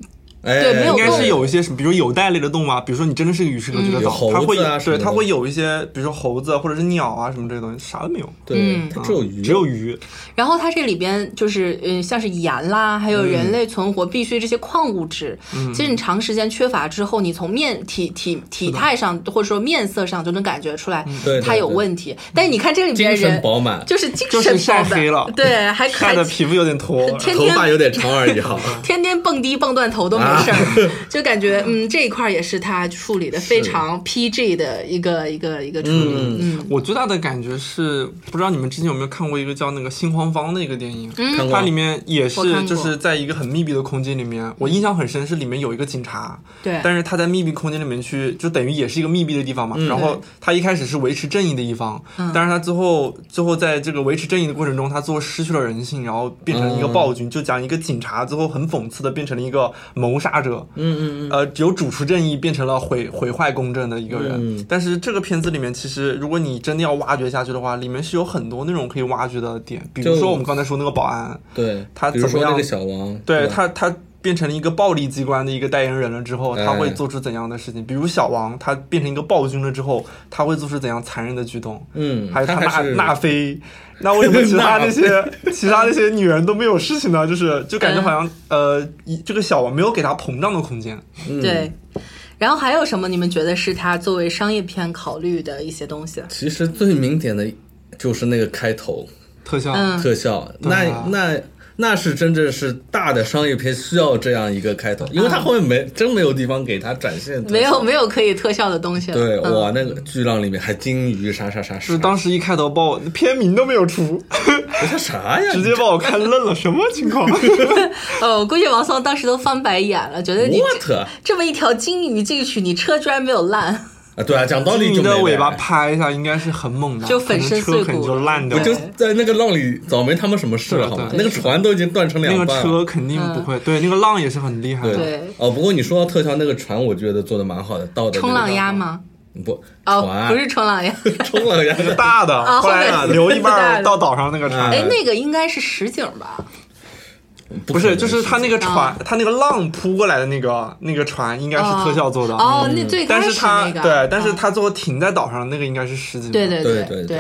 哎，对没有应该是有一些什么，比如有袋类的动物啊，比如说你真的是个与世隔绝的岛，嗯有猴子啊它会对它会有一些，比如说猴子啊或者是鸟啊什么这些东西，啥都没有，对嗯，它只有鱼，只有鱼。然后它这里边就是，嗯，像是盐啦，还有人类存活必须这些矿物质，其实你长时间缺乏之后，你从面体体体态上或者说面色上就能感觉出来它有问题。但是你看这里边精神人饱满，就是精就是神饱满晒黑了对，还还 晒的皮肤有点 脱，头天天发有点长而已哈。天天蹦迪蹦断头都没事儿，就感觉嗯这一块也是他处理的非常 PG 的一个一个一个处理，嗯。我最大的感觉是，不知道你们之前有没有看过一个叫那个《心慌方》的一个电影，嗯。它里面也是就是在一个很密闭的空间里面，我印象很深是里面有一个警察，对。但是他在密闭空间里面去，就等于也是一个密闭的地方嘛。然后他一开始是维持正义的一方，但是他最后最后在这个维持正义的过程中，他最后失去了人性，然后变成了一个暴君，就讲一个警察最后很讽刺的变成了一个谋杀者。嗯嗯嗯，呃，由主厨正义变成了毁毁坏公正的一个人。嗯但是这个片子里面，其实如果你真的要挖掘下去的话，里面是有很多那种可以挖掘的点，比如说我们刚才说那个保安，对，他怎么样比如说那个小王，吧对他他。变成了一个暴力机关的一个代言人了之后，他会哎做出怎样的事情？比如小王，他变成一个暴君了之后，他会做出怎样残忍的举动？嗯，还有他纳纳妃，那为什么其他那些 其他那些女人都没有事情呢？就是就感觉好像、呃，一这个小王没有给他膨胀的空间。嗯对。然后还有什么你们觉得是他作为商业片考虑的一些东西？其实最明显的就是那个开头特效，嗯特效，那那。那是真正是大的商业片需要这样一个开头，因为它后面没真没有地方给它展现。没有没有可以特效的东西了。对，嗯哇，那个巨浪里面还金鱼啥啥啥，就是当时一开头把我片名都没有出，这啥呀？直接把我看愣了，什么情况？呃，我估计王松当时都翻白眼了，觉得你这 what 这么一条金鱼进去，你车居然没有烂，啊？对啊，讲道理你就没了的尾巴拍一下，应该是很猛的，就粉身碎骨可能车肯定就烂掉了。我就在那个浪里早没他们什么事了，好吗？那个船都已经断成那个两半了。车肯定不会，对，那个浪也是很厉害的。对哦，不过你说到特效那个船，我觉得做的蛮好的，到的冲浪鸭吗？不哦，船不是冲浪鸭，冲浪呀，大的，啊后来留一半 到岛上那个船。哎，那个应该是实景吧？不是，就是他那个啊船，他那个浪扑过来的那个那个船，应该是特效做的。哦，那最开始但是他那个，对，但是啊他最后停在岛上那个应该是实景的。对对对对对对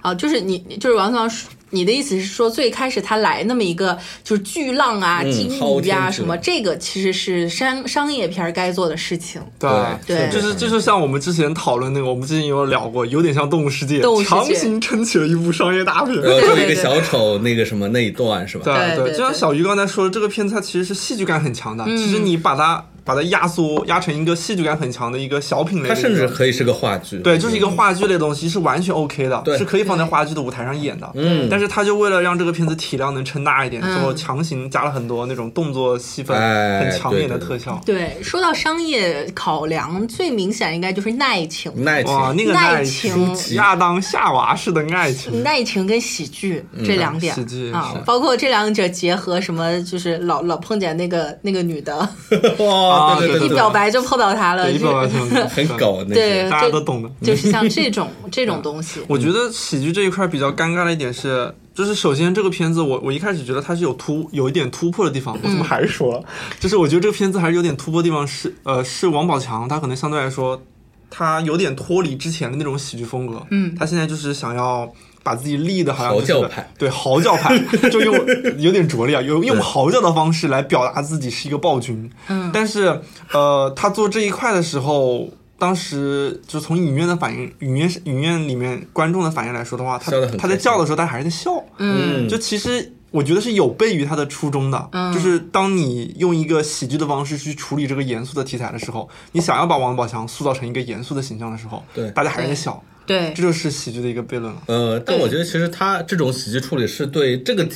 啊，就是你就是王总，你的意思是说，最开始他来那么一个就是巨浪啊、嗯鲸鱼啊什么，这个其实是商商业片该做的事情。对对就是就是像我们之前讨论那个，我们之前有聊过，有点像 《动物世界强行撑起了一部商业大片。然后就一个小丑那个什么那一段是吧？对对就像小鱼刚才说的，这个片子它其实是戏剧感很强的。嗯其实你把它把它压缩压成一个戏剧感很强的一个小品类的它，甚至可以是个话剧。对，就是一个话剧类的东西，是完全 OK 的，对是可以放在话剧的舞台上演的。嗯但是他就为了让这个片子体量能撑大一点，嗯最后强行加了很多那种动作戏份哎很抢眼的对对特效。对，说到商业考量，最明显应该就是耐情。耐情，那个耐爱情情，亚当夏娃式的爱情，耐情跟喜剧这两点喜剧，啊包括这两者结合，什么就是老老碰见那个那个女的，哇，啊对对对对，一表白就碰到他了，很搞 那对些。大家都懂的。就是像这种 这种东西。我觉得喜剧这一块比较尴尬的一点是，就是首先这个片子我我一开始觉得它是有突有一点突破的地方，我怎么还是说了？就是我觉得这个片子还是有点突破的地方是，呃，是王宝强他可能相对来说，他有点脱离之前的那种喜剧风格，嗯他现在就是想要。把自己立的好像就是个嚎叫派。对嚎叫派，就用有点拙劣啊，用用嚎叫的方式来表达自己是一个暴君。嗯。但是呃，他做这一块的时候，当时就从影院的反应，影院影院里面观众的反应来说的话，他他在叫的时候，他还是在笑。嗯。就其实我觉得是有悖于他的初衷的，嗯。就是当你用一个喜剧的方式去处理这个严肃的题材的时候，你想要把王宝强塑造成一个严肃的形象的时候，对。大家还是在笑，对这就是喜剧的一个悖论了。呃，但我觉得其实他这种喜剧处理是对这个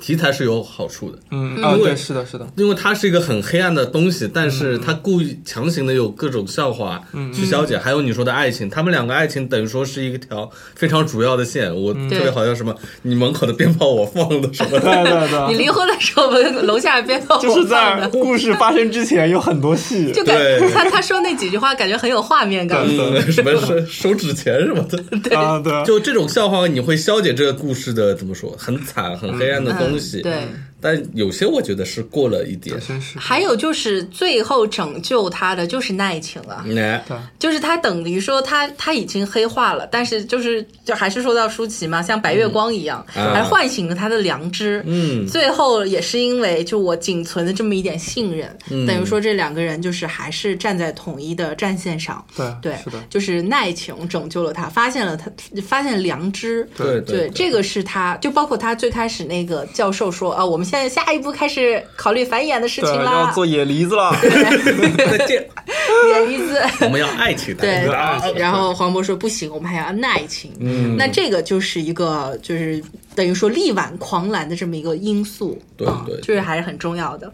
题题材是有好处的，嗯啊，因为对，是的，是的，因为它是一个很黑暗的东西，但嗯是它故意强行的有各种笑话去消解，还有你说的爱情，他们两个爱情等于说是一条非常主要的线。我特别好像什么，你门口的鞭炮我放了什么的，对 对对，你离婚的时候，我们楼下鞭炮就是在故事发生之前有很多戏，就感觉他他说那几句话，感觉很有画面感。嗯，什么收收纸钱什么的。啊，对，就这种笑话，你会消解这个故事的怎么说，很惨、很黑暗的东西。嗯对，但有些我觉得是过了一点。真是。还有就是最后拯救他的就是耐情啊，哎，就是他等于说他他已经黑化了，但是就是就还是说到舒淇嘛，像白月光一样，啊。还唤醒了他的良知。嗯，最后也是因为就我仅存的这么一点信任，嗯。等于说这两个人就是还是站在统一的战线上。对对，是的，就是奈情拯救了他，发现了他，发现良知。对对，这个是他，就包括他最开始那个教授说啊，我们现在下一步开始考虑繁衍的事对，情要啦，做野梨子了，再见，野梨子。我们要爱情的。对啊，然后黄渤说不行，我们还要耐情。嗯，那这个就是一个就是等于说力挽狂澜的这么一个因素，啊对对这个还是很重要的。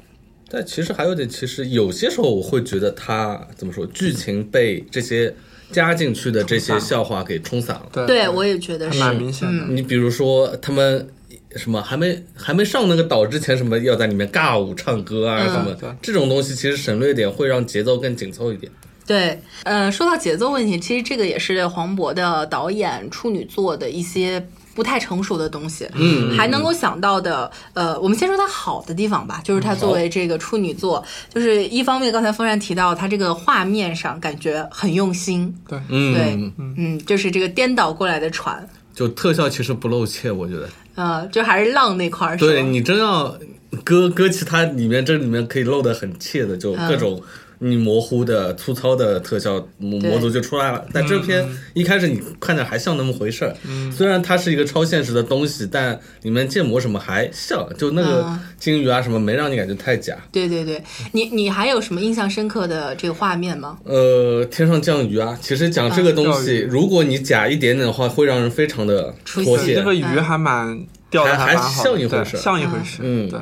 但其实还有点，其实有些时候我会觉得他怎么说，剧情被这些加进去的这些笑话给冲散了。对对，我也觉得是，蛮明显的。你比如说他们。什么还没还没上那个岛之前，什么要在里面尬舞唱歌啊，嗯什么对这种东西，其实省略点会让节奏更紧凑一点。对，呃，说到节奏问题，其实这个也是黄渤的导演处女作的一些不太成熟的东西。嗯还能够想到的，呃，我们先说它好的地方吧，就是它作为这个处女作，就是一方面刚才风扇提到，它这个画面上感觉很用心，对，嗯，对，嗯，就是这个颠倒过来的船，就特效其实不露怯，我觉得。呃，就还是浪那块儿，对你真要搁搁其他里面，这里面可以露的很切的，就各种你模糊的、粗糙的特效模模组就出来了。但这篇一开始你看着还像那么回事儿，虽然它是一个超现实的东西，但里面建模什么还像，就那个嗯鲸鱼啊什么没让你感觉太假。对对对，你你还有什么印象深刻的这个画面吗？呃，天上降雨啊，其实讲这个东西，鱼如果你假一点点的话，会让人非常的出戏脱线那。个鱼还蛮钓的还蛮好的，对像一回事像一回事。嗯对，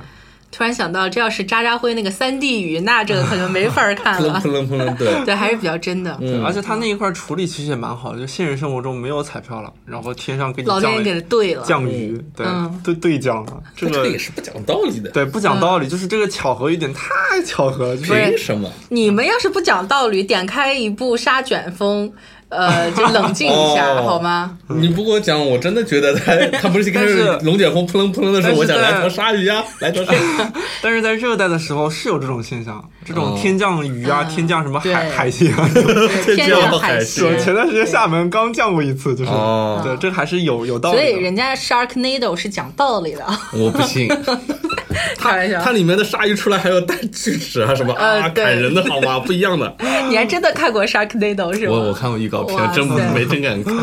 突然想到，这要是渣渣辉那个三 D 鱼，那这个可就没法儿看了 扑。棱扑棱，对，对，还是比较真的。嗯而且他那一块处理其实也蛮好的，就现实生活中没有彩票了，然后天上给你降老天爷给了他对了，降雨，对嗯对对降了，这这个个也是不讲道理的。对不讲道理，就是这个巧合有点太巧合了，凭什么？你们要是不讲道理，点开一部《杀卷风》，呃，就冷静一下，哦好吗？你不给我讲，我真的觉得他他不是一开始 但是龙卷风扑棱扑棱的时候，我想来条鲨鱼啊，来条鲨鱼。但是在热带的时候是有这种现象，这种哦天降雨啊，嗯天降什么海海星啊。对 天降海这样鲜是。前段时间厦门刚降过一次，就是哦对，这还是有有道理。所以人家 Sharknado 是讲道理的，我不信，开玩笑它。里面的鲨鱼出来还有带锯齿啊什么啊，砍人的好吗？不一样的。你还真的看过 Sharknado 是吗？我我看过预告片，真没真敢看。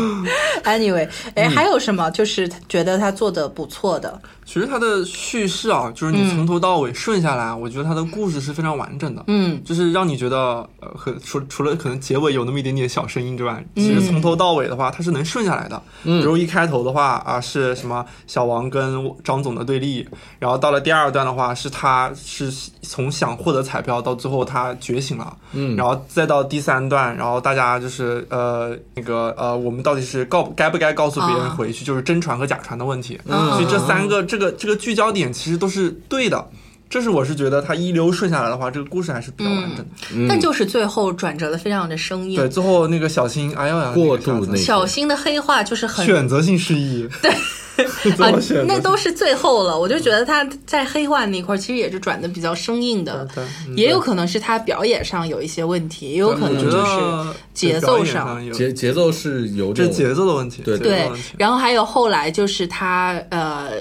Anyway，哎，嗯还有什么就是觉得他做的不错的？其实它的叙事啊，就是你从头到尾顺下来，我觉得它的故事是非常完整的。嗯。就是让你觉得，呃，和除除了可能结尾有那么一点点小声音之外，其实从头到尾的话，它是能顺下来的。比如一开头的话啊，是什么小王跟张总的对立，然后到了第二段的话，是他是从想获得彩票到最后他觉醒了，嗯。然后再到第三段，然后大家就是呃那个呃，我们到底是告该不该告诉别人啊。回去，就是真传和假传的问题。嗯。所以这三个这个这个聚焦点其实都是对的。这是我是觉得它一流顺下来的话，这个故事还是比较完整的。嗯。但就是最后转折的非常的生硬。对，最后那个小新，哎呀呀，过度那小新的黑化就是很选择性失忆，对，那都是最后了。我就觉得他在黑化那块儿其实也是转的比较生硬的，也有可能是他表演上有一些问题，也有可能就是节奏上节节奏是有这节奏的问题，对。对然后还有后来就是他呃，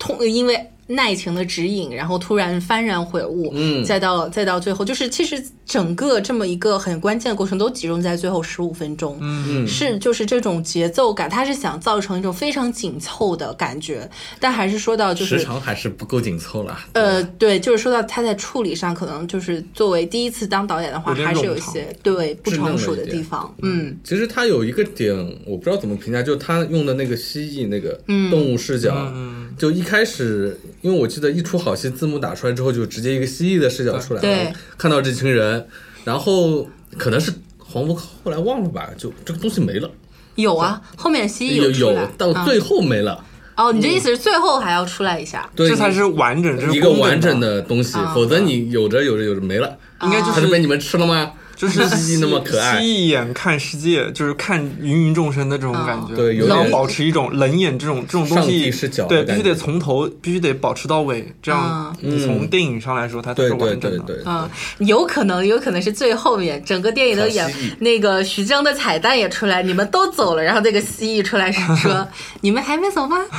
通因为耐情的指引，然后突然幡然悔悟，嗯再到再到最后，就是其实整个这么一个很关键的过程都集中在最后十五分钟，嗯，是就是这种节奏感，他是想造成一种非常紧凑的感觉，但还是说到就是。时长还是不够紧凑了。呃，对，就是说到他在处理上，可能就是作为第一次当导演的话，还是有一些对不成熟的地方。嗯其实他有一个点，我不知道怎么评价，就是他用的那个蜥蜴那个嗯动物视角，嗯就一开始，因为我记得一出好戏字幕打出来之后，就直接一个蜥蜴的视角出来，了看到这群人，然后可能是黄渤后来忘了吧，就这个东西没了，有啊，后面蜥蜴有出来。有，到嗯最后没了，哦，你这意思是最后还要出来一下？对，这才是完整，这是一个完整的，东西啊，否则你有着有着有着没了，应该就它是被你们吃了吗？就是蜥蜴那么可爱。蜥蜴眼看世界，就是看芸芸众生的这种感觉，对有然后保持一种冷眼这种这种东西视角对，必须得从头必须得保持到尾，这样从电影上来说它才是对对完整的。对对，嗯，有可能，有可能是最后面整个电影都演那个徐峥的彩蛋也出来，你们都走了，然后那个蜥蜴出来说：“ 你们还没走吗？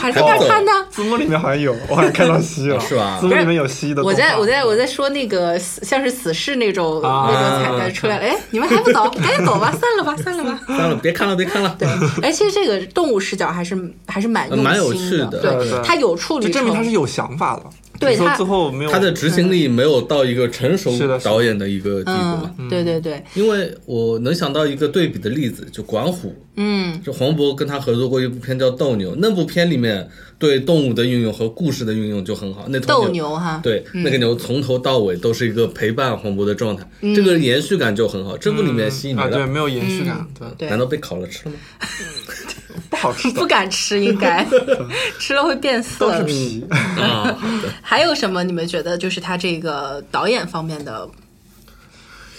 还在那看呢。字幕里面好像有，我好像看到蜥蜴了，是吧？字幕里面有蜥蜴的。我在我在我在说那个像是死侍那种、啊。那种出来了，哎，你们还不走？赶 紧走吧，散了吧，散了吧。散了，别看了，别看了。对，哎，其实这个动物视角还是还是蛮用心蛮有趣的对对对它有处理就证明成他是有想法的。对他最后没有他的执行力没有到一个成熟导演的一个地步嘛。嗯，对对对，因为我能想到一个对比的例子，就管虎，嗯。就黄渤跟他合作过一部片叫《斗牛》，那部片里面对动物的运用和故事的运用就很好。那头斗牛哈，对，那个牛从头到尾都是一个陪伴黄渤的状态，嗯。这个延续感就很好。这部里面吸引啊，对，没了，没有延续感，对。难道被烤了吃了吗？不好吃不敢吃，应该 吃了会变色都是。皮。啊，还有什么你们觉得就是他这个导演方面的，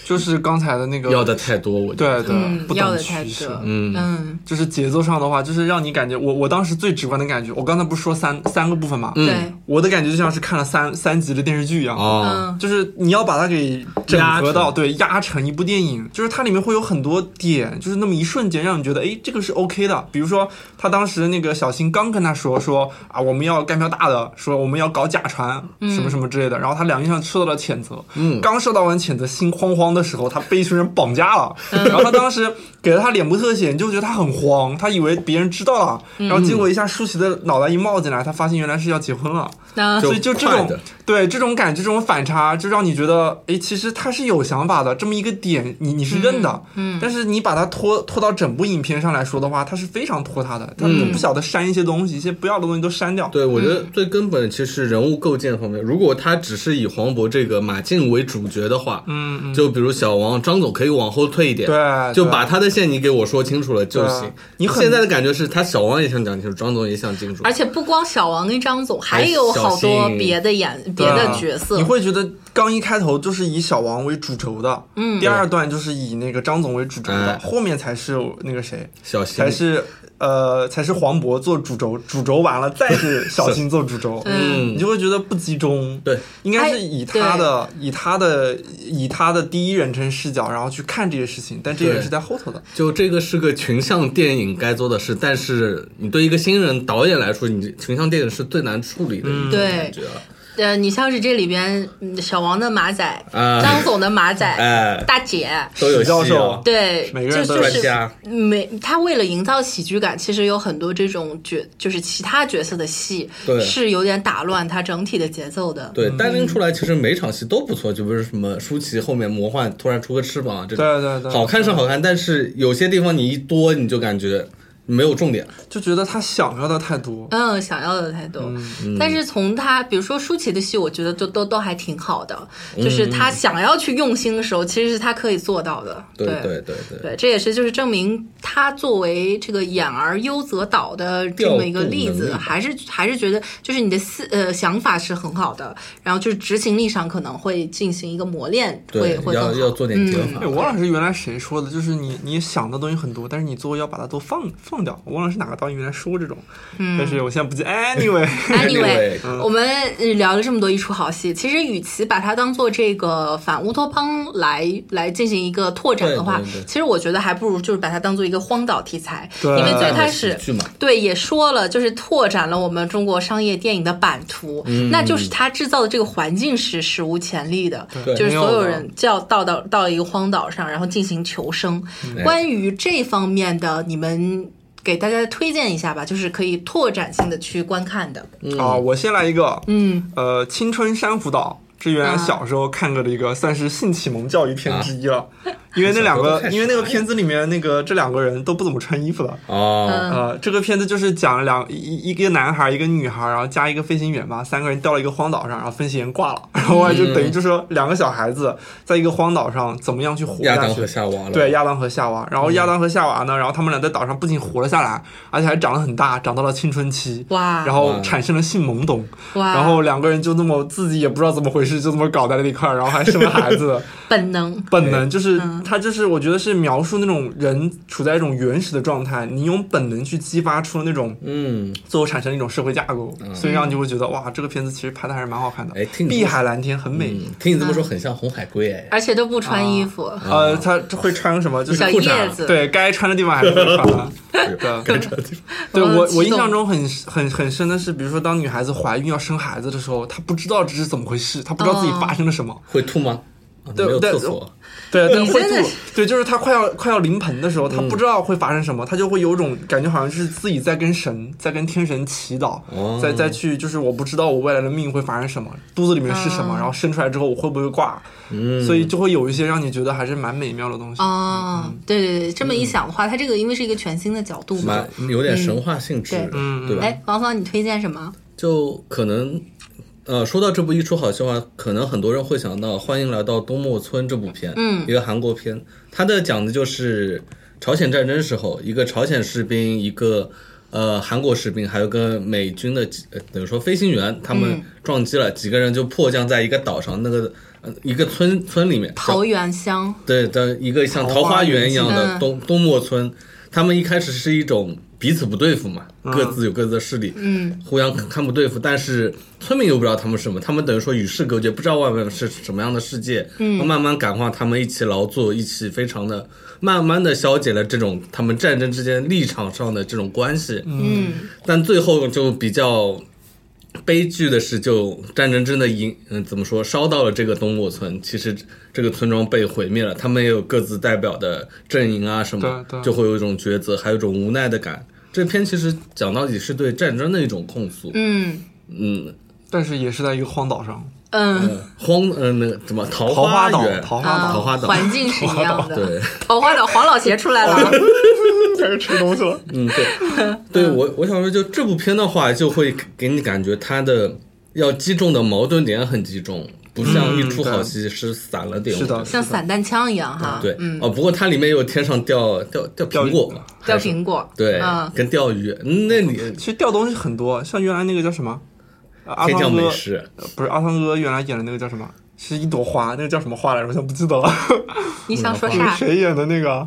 就是刚才的那个要的太多，我觉得。对对，嗯，不懂要的取舍，。嗯。嗯，就是节奏上的话，就是让你感觉我我当时最直观的感觉，我刚才不是说三三个部分嘛，嗯。对，我的感觉就像是看了三三集的电视剧一样。哦，嗯。就是你要把它给整合到对压成一部电影，就是它里面会有很多点，就是那么一瞬间让你觉得，哎，这个是 OK 的。比如说他当时那个小新刚跟他说说啊，我们要干票大的，说我们要搞假船什么什么之类的，然后他两个人受到了谴责，嗯。刚受到完谴责，心慌慌的时候，他被一群人绑架了，然后他当时给了他脸部特写，你就觉得他很慌，他以为别人知道了，然后结果一下舒淇的脑袋一冒进来，他发现原来是要结婚了。那所以就这种对这种感觉、这种反差，就让你觉得，哎，其实他是有想法的。这么一个点，你你是认的，嗯，但是你把它拖拖到整部影片上来说的话，他是非常拖沓的，他嗯不晓得删一些东西，一些不要的东西都删掉。对，我觉得最根本其实人物构建方面。如果他只是以黄渤这个马竞为主角的话，嗯嗯，就比如小王、张总可以往后退一点，对，就把他的线你给我说清楚了就行。你很现在的感觉是他小王也想讲清楚，张总也想清楚而。且不光小王跟张总，还还有好多别的演别的角色你。会觉得刚一开头就是以小王为主轴的，嗯。第二段就是以那个张总为主轴的，哎。后面才是那个谁，小新。才是呃才是黄渤做主轴，主轴完了再是小新做主轴，嗯。你就会觉得不集中。对，应该是以他的以他的以他的第一人称视角，然后去看这些事情，但这也是在后头的。就这个是个群像电影该做的事，但是你对一个新人导演来说，你群像电影是最难处理的一种感觉啊。呃，你像是这里边嗯小王的马仔，啊张总的马仔，哎大姐，都有史教授对，每个人都就就是专家每他为了营造喜剧感，其实有很多这种角，就是其他角色的戏，对是有点打乱他整体的节奏的。对，单拎出来其实每场戏都不错，就比如什么舒淇后面魔幻突然出个翅膀啊，这种对对对，好看是好看，但是有些地方你一多你就感觉没有重点。就觉得他想要的太多。嗯，想要的太多，嗯但是从他，比如说舒淇的戏，我觉得就都都还挺好的，嗯就是他想要去用心的时候，其实是他可以做到的。对对对对对，对，这也是就是证明他作为这个演而优则导的这么一个例子，还是还是觉得就是你的思呃想法是很好的，然后就是执行力上可能会进行一个磨练，会会更好。要要做点减法哎，。我忘了是原来谁说的，就是你你想的东西很多，但是你最后要把它都放放掉。我忘了是哪个导演原来说这种，但是我现在不记。Anyway，Anyway，Anyway，我们呃聊了这么多一出好戏，其实与其把它当做这个反乌托邦来来进行一个拓展的话，对对对其实我觉得还不如就是把它当做一个荒岛题材，对因为最开始对，也说了，就是拓展了我们中国商业电影的版图，嗯那就是它制造的这个环境是史无前例的，对就是所有人就要到到到一个荒岛上，然后进行求生。哎关于这方面的，你们给大家推荐一下吧，就是可以拓展性的去观看的。啊，我先来一个，嗯，呃，《青春珊瑚岛》，这原来小时候看过的一个，算是性启蒙教育片之一了。因为那两个因为那个片子里面那个这两个人都不怎么穿衣服的。哦，嗯呃，这个片子就是讲两一一个男孩，一个女孩，然后加一个飞行员吧，三个人掉了一个荒岛上，然后飞行员挂了，然后就等于就是说两个小孩子在一个荒岛上怎么样去活下去。亚当和。夏娃了。对，亚当和夏娃，然后亚当和夏娃呢，然后他们俩在岛上不仅活了下来，而且还长得很大，长到了青春期，哇。然后产生了性懵懂，哇，然后两个人就那么自己也不知道怎么回事，就这么搞在了一块儿，然后还生了孩子。本能，本能就是他就是我觉得是描述那种人处在一种原始的状态，你用本能去激发出那种嗯，最后产生一种社会架构，所以让你就会觉得哇，这个片子其实拍的还是蛮好看的。哎听碧海蓝天很美。嗯，听你这么说，很像红海龟哎。而且都不穿衣服，呃，他会穿什么？就是小裤子对该穿的地方还是会穿。对，对我我我印象中很很很深的是，比如说当女孩子怀孕要生孩子的时候，她不知道这是怎么回事，她不知道自己发生了什么。会吐吗？啊没有对对厕所。对，对，会吐。对，就是他快要快要临盆的时候，他不知道会发生什么，他就会有种感觉，好像是自己在跟神，在跟天神祈祷，哦再再去，就是我不知道我未来的命会发生什么，肚子里面是什么，然后生出来之后我会不会挂，嗯，所以就会有一些让你觉得还是蛮美妙的东西。哦，对对对，这么一想的话，它这个因为是一个全新的角度嘛蛮。有点神话性质对，嗯对吧？哎，王芳，你推荐什么？就可能，呃，说到这部一出好戏》的话，可能很多人会想到《欢迎来到东莫村》这部片，嗯。一个韩国片，它的讲的就是朝鲜战争时候，一个朝鲜士兵，一个呃韩国士兵，还有个美军的呃等于说飞行员，他们嗯。撞击了，几个人就迫降在一个岛上，那个呃一个村村里面，桃源乡，对的一个像桃桃花花源源一样嗯的东东莫村，他们一开始是一种彼此不对付嘛，嗯。各自有各自的势力，嗯，互相看不对付，但是村民又不知道他们是什么，他们等于说与世隔绝，不知道外面是什么样的世界，嗯，慢慢感化他们一起劳作，一起非常的慢慢的消解了这种他们战争之间立场上的这种关系，嗯。但最后就比较悲剧的是，就战争真的引，嗯，怎么说，烧到了这个东莫村，其实这个村庄被毁灭了，他们也有各自代表的阵营啊什么，就会有一种抉择，还有一种无奈的感。这篇其实讲到底是对战争的一种控诉，嗯。嗯，但是也是在一个荒岛上，嗯，呃荒，呃，那个什么桃桃花岛，桃花岛桃花岛环境是一样的。对，桃花岛，黄老邪出来了。开始吃东西了。嗯，对，对我我想说，就这部片的话，就会给你感觉它的要击中的矛盾点很集中，不像一出好戏是散了点。是的像散弹枪一样哈，对，嗯，哦，不过它里面有天上掉掉掉苹果嘛，掉苹果，对嗯，跟钓鱼，嗯那里其实掉东西很多，像原来那个叫什么？天降汤哥美食，呃不是阿汤哥原来演的那个叫什么？是一朵花，那个叫什么花来着？我现在不记得了。你想说啥 谁演的那个？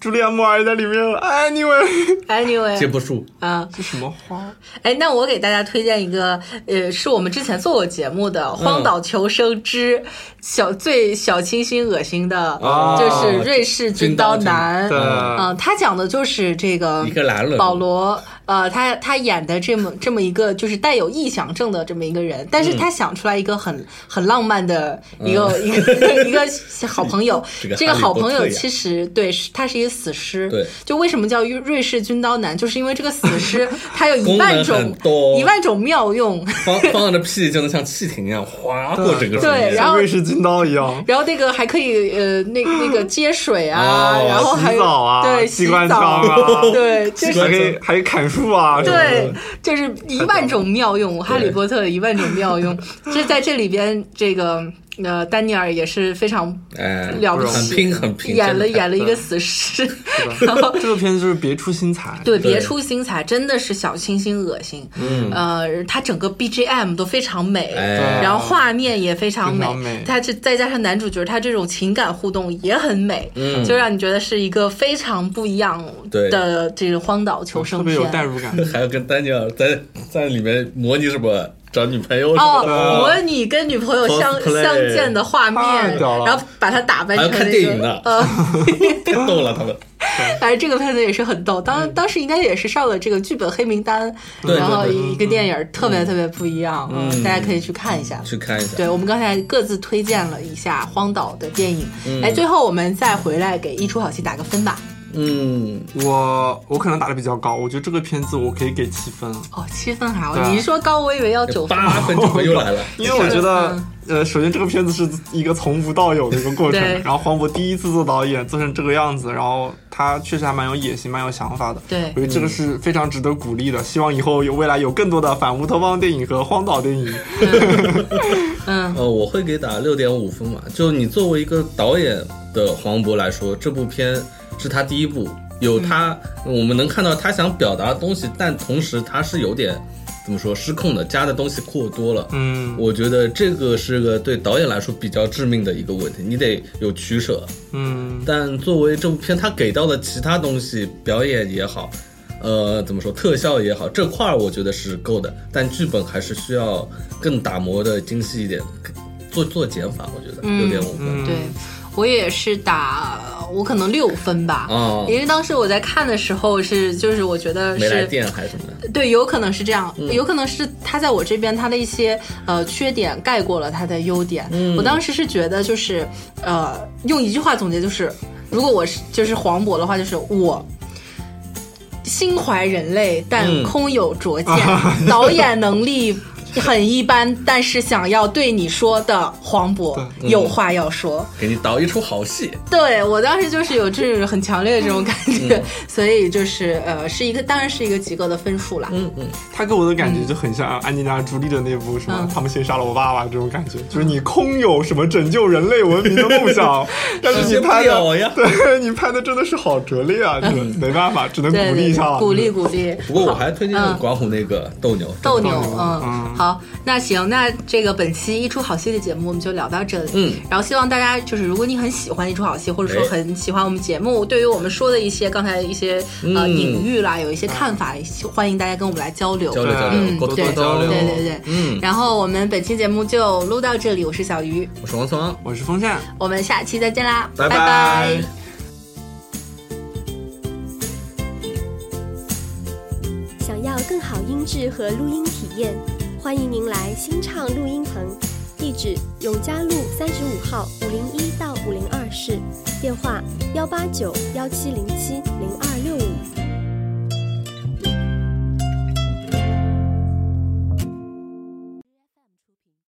朱莉安·莫尔在里面了。Anyway，接？Anyway，不住，啊，这什么花？哎，那我给大家推荐一个，呃，是我们之前做过节目的《荒岛求生之小最小清新恶心的》，哦就是瑞士军刀男。对嗯，他讲的就是这个一个男人保罗，呃，他他演的这么这么一个就是带有臆想症的这么一个人，但是他想出来一个很很浪漫的一个、一个 一个好朋友。这个，这个好朋友其实对是他是一个死尸，对。就为什么叫瑞瑞士军刀男，就是因为这个死尸 他有一万种一万种妙用，放放着屁就能像气艇一样划过整个。对然后像瑞士军刀一样。然后那个还可以呃那那个接水啊，哦然后还有洗澡啊对洗澡枪啊。对，就是还可以还可以砍树 对，就是一万种妙用，哈利波特的一万种妙用，这在这里边这个。呃，丹尼尔也是非常哎，了不很起，拼很拼，演了演了一个死尸，是 然后这个片子就是别出心裁。对，对。别出心裁，真的是小清新恶心。嗯。呃，它整个 BGM 都非常美，哎。然后画面也非常美，非常美。它这再加上男主角他这种情感互动也很美，嗯。就让你觉得是一个非常不一样对。的这个荒岛求生特别有代片。入感。还要跟丹尼尔在在里面模拟什么找女朋友什哦，么的，模拟跟女朋友相 Cosplay 相见的画面然后把它打扮成那个电影呢。呃，太逗了他们。反正这个片子也是很逗，当当时应该也是上了这个剧本黑名单，然后一个电影特别特别不一样，嗯，嗯大家可以去看一下。去看一下，对，我们刚才各自推荐了一下荒岛的电影，嗯。哎，最后我们再回来给一出好戏打个分吧。嗯，我我可能打的比较高，我觉得这个片子我可以给七分，哦，七分还好，你一说高，我以为要九分。八分九分又来了，因为我觉得，呃，首先这个片子是一个从无到有的一个过程，然后黄渤第一次做导演做成这个样子，然后他确实还蛮有野心、蛮有想法的。对我觉得这个是非常值得鼓励的。希望以后有未来有更多的反乌托邦电影和荒岛电影。嗯，呃，我会给打六点五分嘛。就你作为一个导演的黄渤来说，这部片是他第一步，有他，我们能看到他想表达的东西，但同时他是有点怎么说失控的，加的东西过多了。嗯我觉得这个是个对导演来说比较致命的一个问题，你得有取舍。嗯但作为这部片，他给到的其他东西，表演也好，呃，怎么说，特效也好，这块儿我觉得是够的。但剧本还是需要更打磨的精细一点，做做减法，我觉得嗯六点五分。嗯，对我也是打，我可能六分吧。哦因为当时我在看的时候是，就是我觉得没来是电还是什么的？对，有可能是这样，嗯有可能是他在我这边他的一些呃缺点盖过了他的优点。嗯我当时是觉得就是呃用一句话总结就是，如果我是就是黄渤的话，就是我。心怀人类，但嗯空有拙见，导演能力很一般，但是想要对你说的黄渤有话要说。给你导一出好戏。对我当时就是有这种很强烈的这种感觉，所以就是呃是一个当然是一个及格的分数啦。嗯嗯，他给我的感觉就很像安吉丽娜·朱莉的那部什么嗯“他们先杀了我爸爸”这种感觉，就是你空有什么拯救人类文明的梦想，但是你拍的，呀。对你拍的真的是好拙劣啊！这没办法，只能鼓励一下了。鼓励鼓励。不过我还推荐嗯管虎那个斗牛，斗牛，斗牛嗯，嗯好，那行，那这个本期一出好戏的节目我们就聊到这里，嗯，然后希望大家就是如果你很喜欢一出好戏，或者说哎。很喜欢我们节目，对于我们说的一些刚才一些呃嗯隐喻啦，有一些看法，欢迎大家跟我们来交流。对交流交流，对通交流。对对对，嗯，然后我们本期节目就录到这里，我是小鱼，我是王聪，我是风扇。我们下期再见啦，拜。拜拜。想要更好音质和录音体验，欢迎您来新唱录音棚，地址永嘉路三十五号五零一到五零二室，电话幺八九幺七零七零二六五。